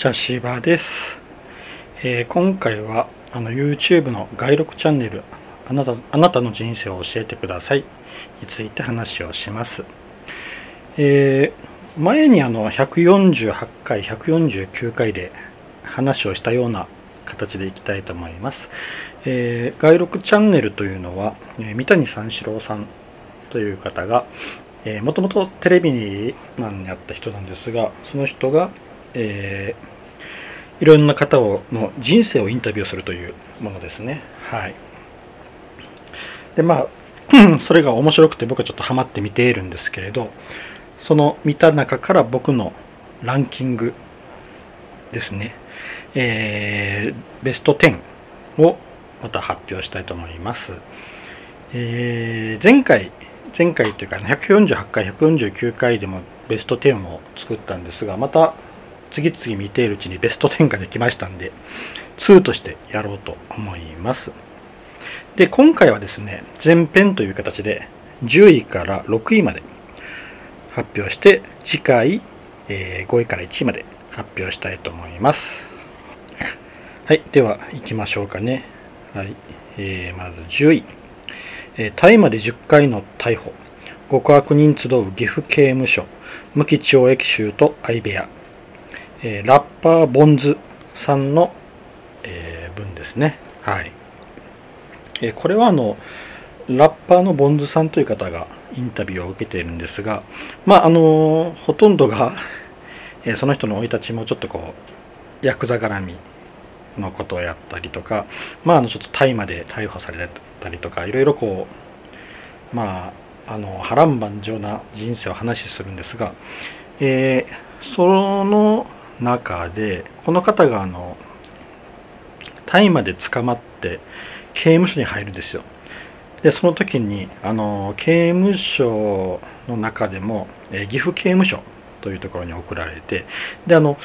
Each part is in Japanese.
茶芝です、えー今回はあの YouTube の外録チャンネルあなたあなたの人生を教えてくださいについて話をします、えー前にあの148回149回で話をしたような形でいきたいと思います、えー外録チャンネルというのは、え三谷三四郎さんという方がもともとテレビマンにあった人なんですがその人が、えーいろんな方をの人生をインタビューするというものですね。はい。でまあ それが面白くて僕はちょっとハマって見ているんですけれどその見た中から僕のランキングですね、えーベスト10をまた発表したいと思います、えー前回前回というか148回149回でもベスト10を作ったんですがまた次々見ているうちにベスト10ができましたんで2としてやろうと思います。で今回はですね前編という形で10位から6位まで発表して次回、えー5位から1位まで発表したいと思います。はいでは行きましょうかね。はい、えーまず10位。えー大麻で10回の逮捕。極悪人集う岐阜刑務所無期懲役囚と相部屋、えーラッパーボンズさんの、えー文ですね。はい、えーこれはあのラッパーのボンズさんという方がインタビューを受けているんですがまああのほとんどが、えその人の生い立ちもちょっとこうヤクザ絡みのことをやったりとか、まあ、あのちょっと大麻で逮捕されたりとかいろいろこうまああの波乱万丈な人生を話しするんですが、えーその中でこの方があの大麻で捕まって刑務所に入るんですよ。でその時にあの刑務所の中でも、え岐阜刑務所というところに送られてであの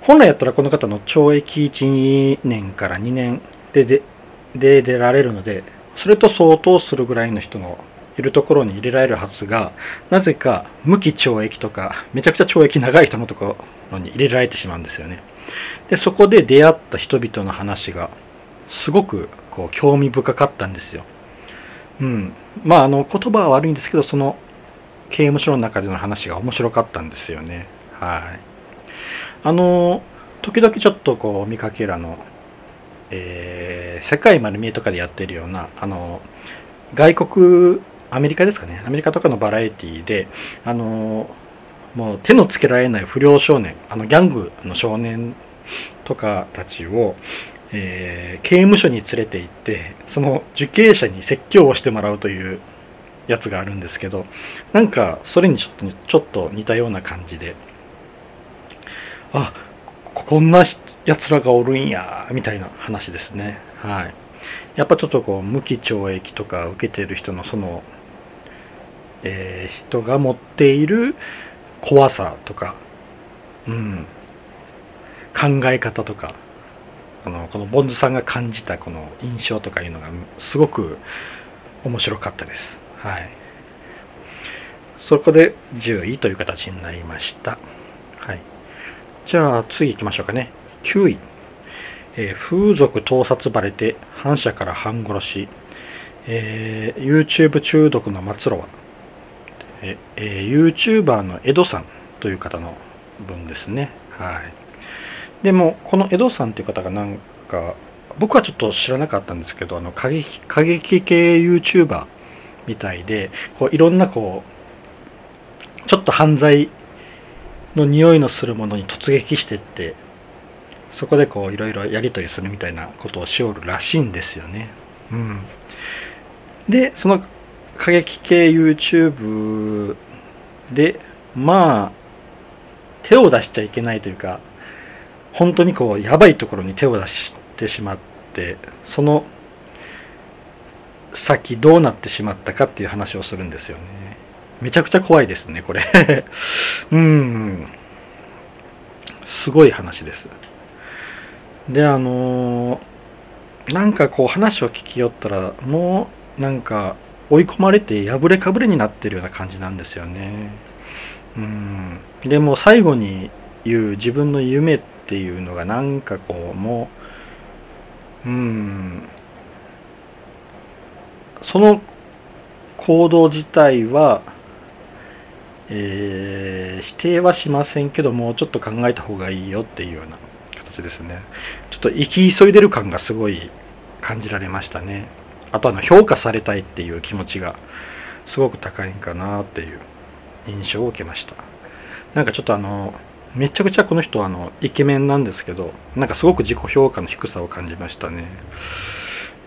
本来やったらこの方の懲役1年から2年ででで出られるのでそれと相当するぐらいの人のいるところに入れられるはずがなぜか無期懲役とかめちゃくちゃ懲役長い人のところに入れられてしまうんですよね。でそこで出会った人々の話がすごくこう興味深かったんですよ。うん。まああの言葉は悪いんですけどその刑務所の中での話が面白かったんですよね。はい。あの時々ちょっとこう見かけるあの、えー世界丸見えとかでやってるようなあの外国アメリカですかね。アメリカとかのバラエティであのもう手のつけられない不良少年あのギャングの少年とかたちを、えー刑務所に連れて行ってその受刑者に説教をしてもらうというやつがあるんですけどなんかそれにちょっとちょっと似たような感じであこんなやつらがおるんやみたいな話ですね。はい。やっぱちょっとこう無期懲役とか受けてる人のその、えー人が持っている怖さとか、うん、考え方とかあのこのボンズさんが感じたこの印象とかいうのがすごく面白かったです。はい。そこで10位という形になりました。はい。じゃあ次行きましょうかね。9位、えー風俗盗撮バレて反社から半殺し、えー YouTube 中毒の末路はええー YouTuber の江戸さんという方の文ですね。はい。でもこの江戸さんという方がなんか僕はちょっと知らなかったんですけどあの過激過激系 YouTuber みたいでこういろんなこうちょっと犯罪の匂いのするものに突撃してってそこでこういろいろやり取りするみたいなことをしおるらしいんですよね。うん、でその過激系 YouTube でまあ手を出しちゃいけないというか本当にこうやばいところに手を出してしまってその先どうなってしまったかっていう話をするんですよね。めちゃくちゃ怖いですねこれ。うん。すごい話です。であのなんかこう話を聞きよったらもうなんか追い込まれて破れかぶれになってるような感じなんですよね。うん。でも最後に言う自分の夢っていうのがなんかこうもううん。その行動自体は、えー、否定はしませんけどもうちょっと考えた方がいいよっていうような形ですね。ちょっと生き急いでる感がすごい感じられましたね。あとあの評価されたいっていう気持ちがすごく高いんかなっていう印象を受けました。なんかちょっとあのめちゃくちゃこの人はあのイケメンなんですけどなんかすごく自己評価の低さを感じましたね。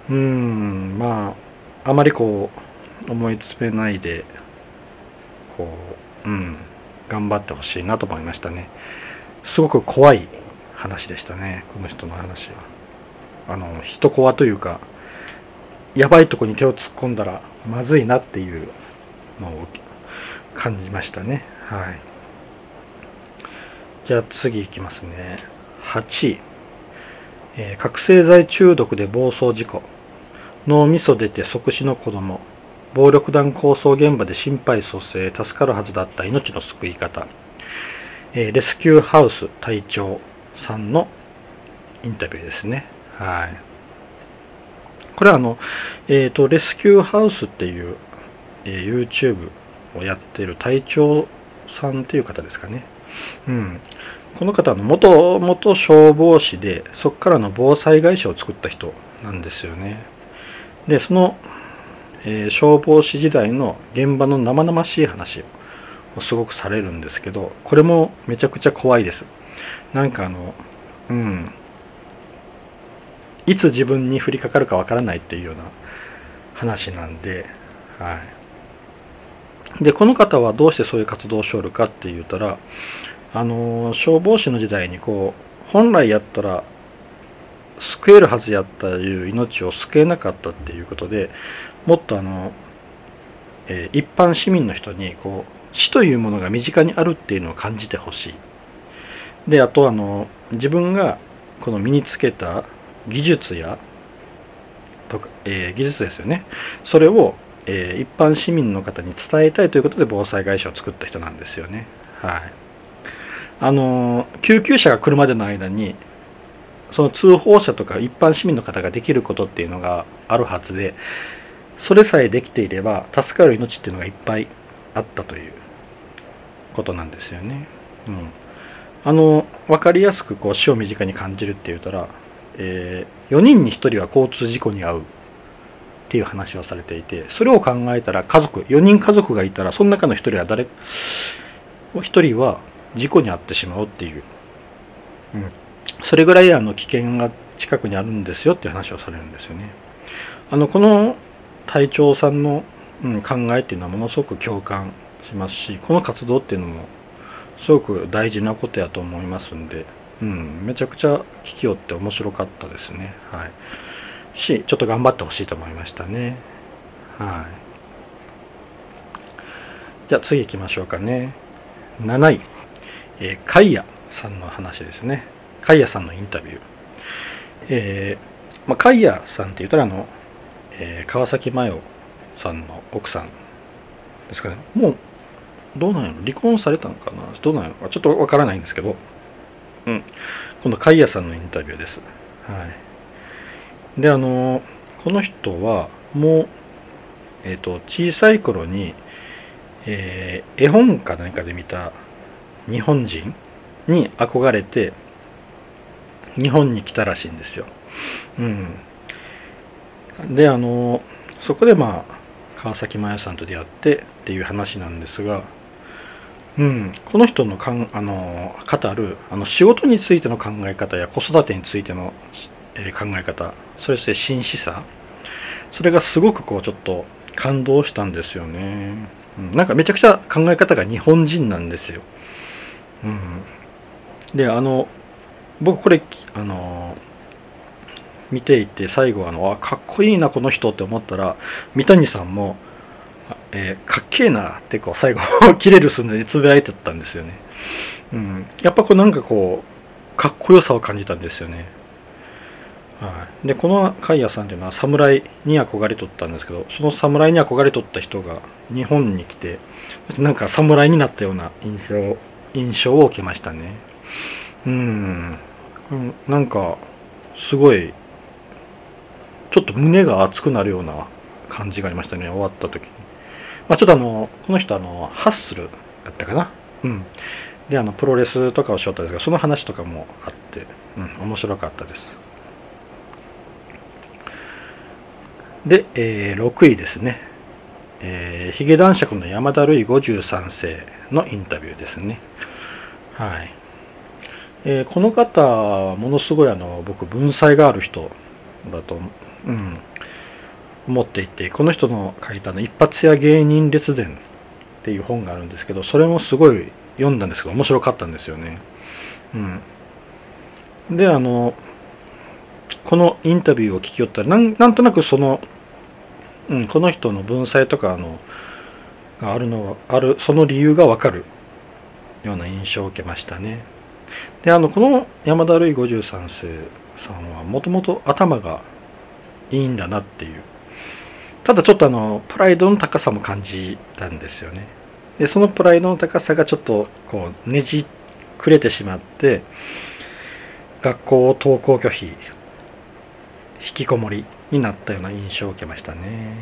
うーんまああまりこう思い詰めないでこううん頑張ってほしいなと思いましたね。すごく怖い話でしたねこの人の話は。あの人怖というかやばいとこに手を突っ込んだらまずいなっていうのを感じましたね。はい。じゃあ次いきますね。8位、えー、覚醒剤中毒で暴走事故。脳みそ出て即死の子供。暴力団抗争現場で心肺蘇生。助かるはずだった命の救い方、えー、レスキューハウス隊長さんのインタビューですね。はい。これはあの、えっ、ー、と、レスキューハウスっていう、えー、YouTube をやってる隊長さんっていう方ですかね。うん。この方の元々消防士で、そこからの防災会社を作った人なんですよね。で、その、えー、消防士時代の現場の生々しい話をすごくされるんですけど、これもめちゃくちゃ怖いです。なんかあの、うん、いつ自分に降りかかるかわからないっていうような話なんで、はい。で、この方はどうしてそういう活動をしょるかって言ったら、あの、消防士の時代にこう、本来やったら救えるはずやったいう命を救えなかったっていうことでもっとあの、えー、一般市民の人にこう死というものが身近にあるっていうのを感じてほしいであとあの自分がこの身につけた技術やとか、えー、技術ですよね。それを、えー、一般市民の方に伝えたいということで防災会社を作った人なんですよね。はい。あの救急車が来るまでの間にその通報者とか一般市民の方ができることっていうのがあるはずでそれさえできていれば助かる命っていうのがいっぱいあったということなんですよね。うん、あの分かりやすくこう死を身近に感じるって言ったらえー、4人に1人は交通事故に遭うっていう話をされていてそれを考えたら家族4人家族がいたらその中の1人は誰1人は事故に遭ってしまうっていう、うん、それぐらいあの危険が近くにあるんですよっていう話をされるんですよね。あのこの隊長さんの、うん、考えっていうのはものすごく共感しますしこの活動っていうのもすごく大事なことやと思いますんでうん、めちゃくちゃ聞きよって面白かったですね。はい。し、ちょっと頑張ってほしいと思いましたね。はい。じゃあ次行きましょうかね。7位、えー、カイヤさんの話ですね。カイヤさんのインタビュー。えー、まあ、カイヤさんって言ったらあの、えー、川崎麻世さんの奥さんですかね。もう、どうなんやろ離婚されたのかなどうなんやろちょっとわからないんですけど、うん、今度、カイヤさんのインタビューです。はい。で、あの、この人は、もう、えっ、ー、と、小さい頃に、えー、絵本か何かで見た日本人に憧れて、日本に来たらしいんですよ。うん。で、あの、そこでまあ、川崎麻世さんと出会ってっていう話なんですが、うん、この人のかんあの語るあの仕事についての考え方や子育てについての、え、考え方そして真摯さそれがすごくこうちょっと感動したんですよね、うん、なんかめちゃくちゃ考え方が日本人なんですよ、うん、であの僕これあの見ていて最後あのあかっこいいなこの人って思ったら三谷さんもえー、かっけえなってこう最後切れる寸前につぶやいてたんですよね。うん、やっぱこうなんかこうかっこよさを感じたんですよね。はい、でこのカイヤさんっていうのは侍に憧れとったんですけどその侍に憧れとった人が日本に来てなんか侍になったような印象印象を受けましたね。うんなんかすごいちょっと胸が熱くなるような感じがありましたね終わった時に、まあ、ちょっとあのこの人あのハッスルだったかな？うん。であのプロレスとかをしよったんですがその話とかもあって、うん、面白かったです。で、えー、6位ですね、えー、ヒゲ男爵の山田るい53世のインタビューですね。はい、えー、この方ものすごいあの僕文才がある人だと、うん、思っていてこの人の書いたの「一発屋芸人列伝」っていう本があるんですけどそれもすごい読んだんですけど面白かったんですよね。うん、であのこのインタビューを聞きよったらなんなんとなくその、うん、この人の文才とかあのがあるのはあるその理由がわかるような印象を受けましたね。であのこの山田るい53世さんはもともと頭がいいんだなっていうただちょっとあのプライドの高さも感じたんですよね。でそのプライドの高さがちょっとこうねじくれてしまって学校を登校拒否引きこもりになったような印象を受けましたね。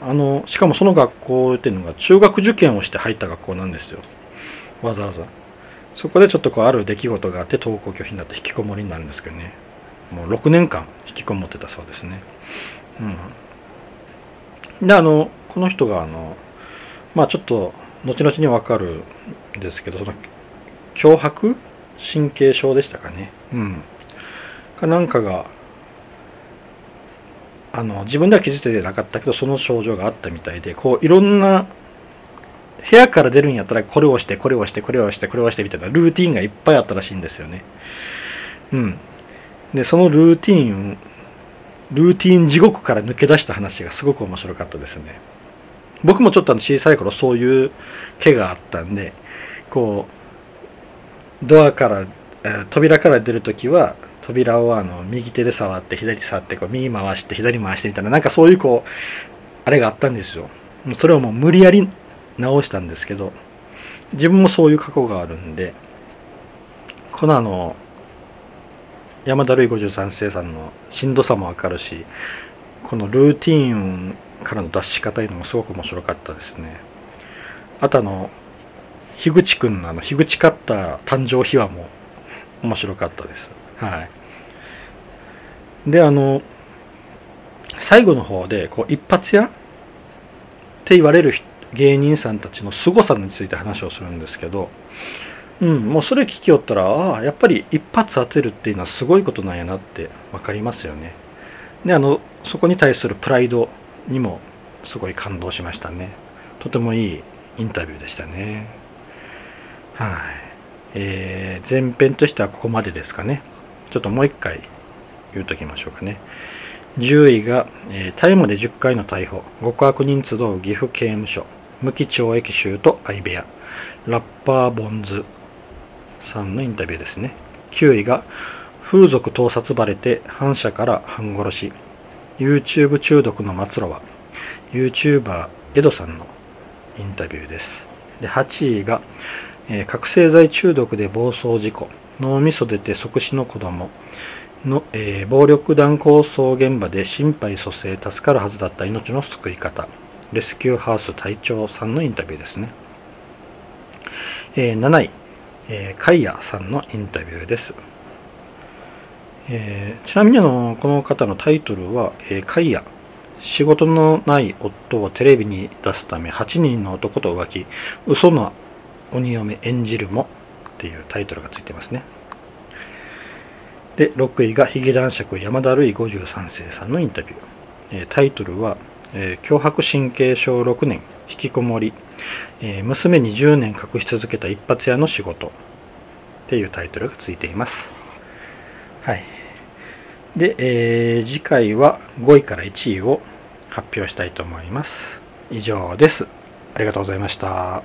あのしかもその学校っていうのが中学受験をして入った学校なんですよ。わざわざ。そこでちょっとこうある出来事があって登校拒否になって引きこもりになるんですけどね。もう6年間引きこもってたそうですね。うん。であのこの人があのまあちょっと後々にわかるんですけどその脅迫？神経症でしたかね。うん。かなんかがあの自分では気づいてなかったけどその症状があったみたいでこういろんな部屋から出るんやったらこれをしてこれをしてこれをしてこれをしてみたいなルーティンがいっぱいあったらしいんですよね。うん。でそのルーティンルーティン地獄から抜け出した話がすごく面白かったですね。僕もちょっとあの小さい頃そういう毛があったんでこうドアから、えー、扉から出るときは扉をあの右手で触って左触ってこう右回して左回してみたいななんかそういうこうあれがあったんですよ。それをもう無理やり直したんですけど自分もそういう過去があるんでこのあの山田るい53世さんのしんどさもわかるしこのルーティーンからの脱し方いうのもすごく面白かったですね。あとあの樋口くんのあの樋口カッター誕生秘話も面白かったです。はい。であの最後の方でこう一発屋って言われる芸人さんたちの凄さについて話をするんですけどうん、もうそれ聞きよったらああやっぱり一発当てるっていうのはすごいことなんやなって分かりますよね。であのそこに対するプライドにもすごい感動しましたね。とてもいいインタビューでしたね。はい、えー、前編としてはここまでですかね。ちょっともう一回言うときましょうかね。10位が、えー、大麻で10回の逮捕。極悪人集う岐阜刑務所無期懲役囚と相部屋。ラッパーボンズ。さんのインタビューですね。9位が、風俗盗撮バレて反社から半殺し。YouTube 中毒の末路は、YouTuber エドさんのインタビューです。で、8位が、えー、覚醒剤中毒で暴走事故。脳みそ出て即死の子供の、えー、暴力団抗争現場で心肺蘇生助かるはずだった命の救い方レスキューハウス隊長さんのインタビューですね、えー、7位えー、カイヤさんのインタビューです。えー、ちなみにあのこの方のタイトルは、えー、カイヤ仕事のない夫をテレビに出すため8人の男と浮気嘘の鬼嫁演じるもっていうタイトルがついてますね。で6位がヒゲ男爵山田るい53世さんのインタビュー、え、タイトルは、えー、脅迫神経症6年。引きこもりえー、娘に10年隠し続けた一発屋の仕事っていうタイトルがついています。はい。で、えー、次回は5位から1位を発表したいと思います。以上です。ありがとうございました。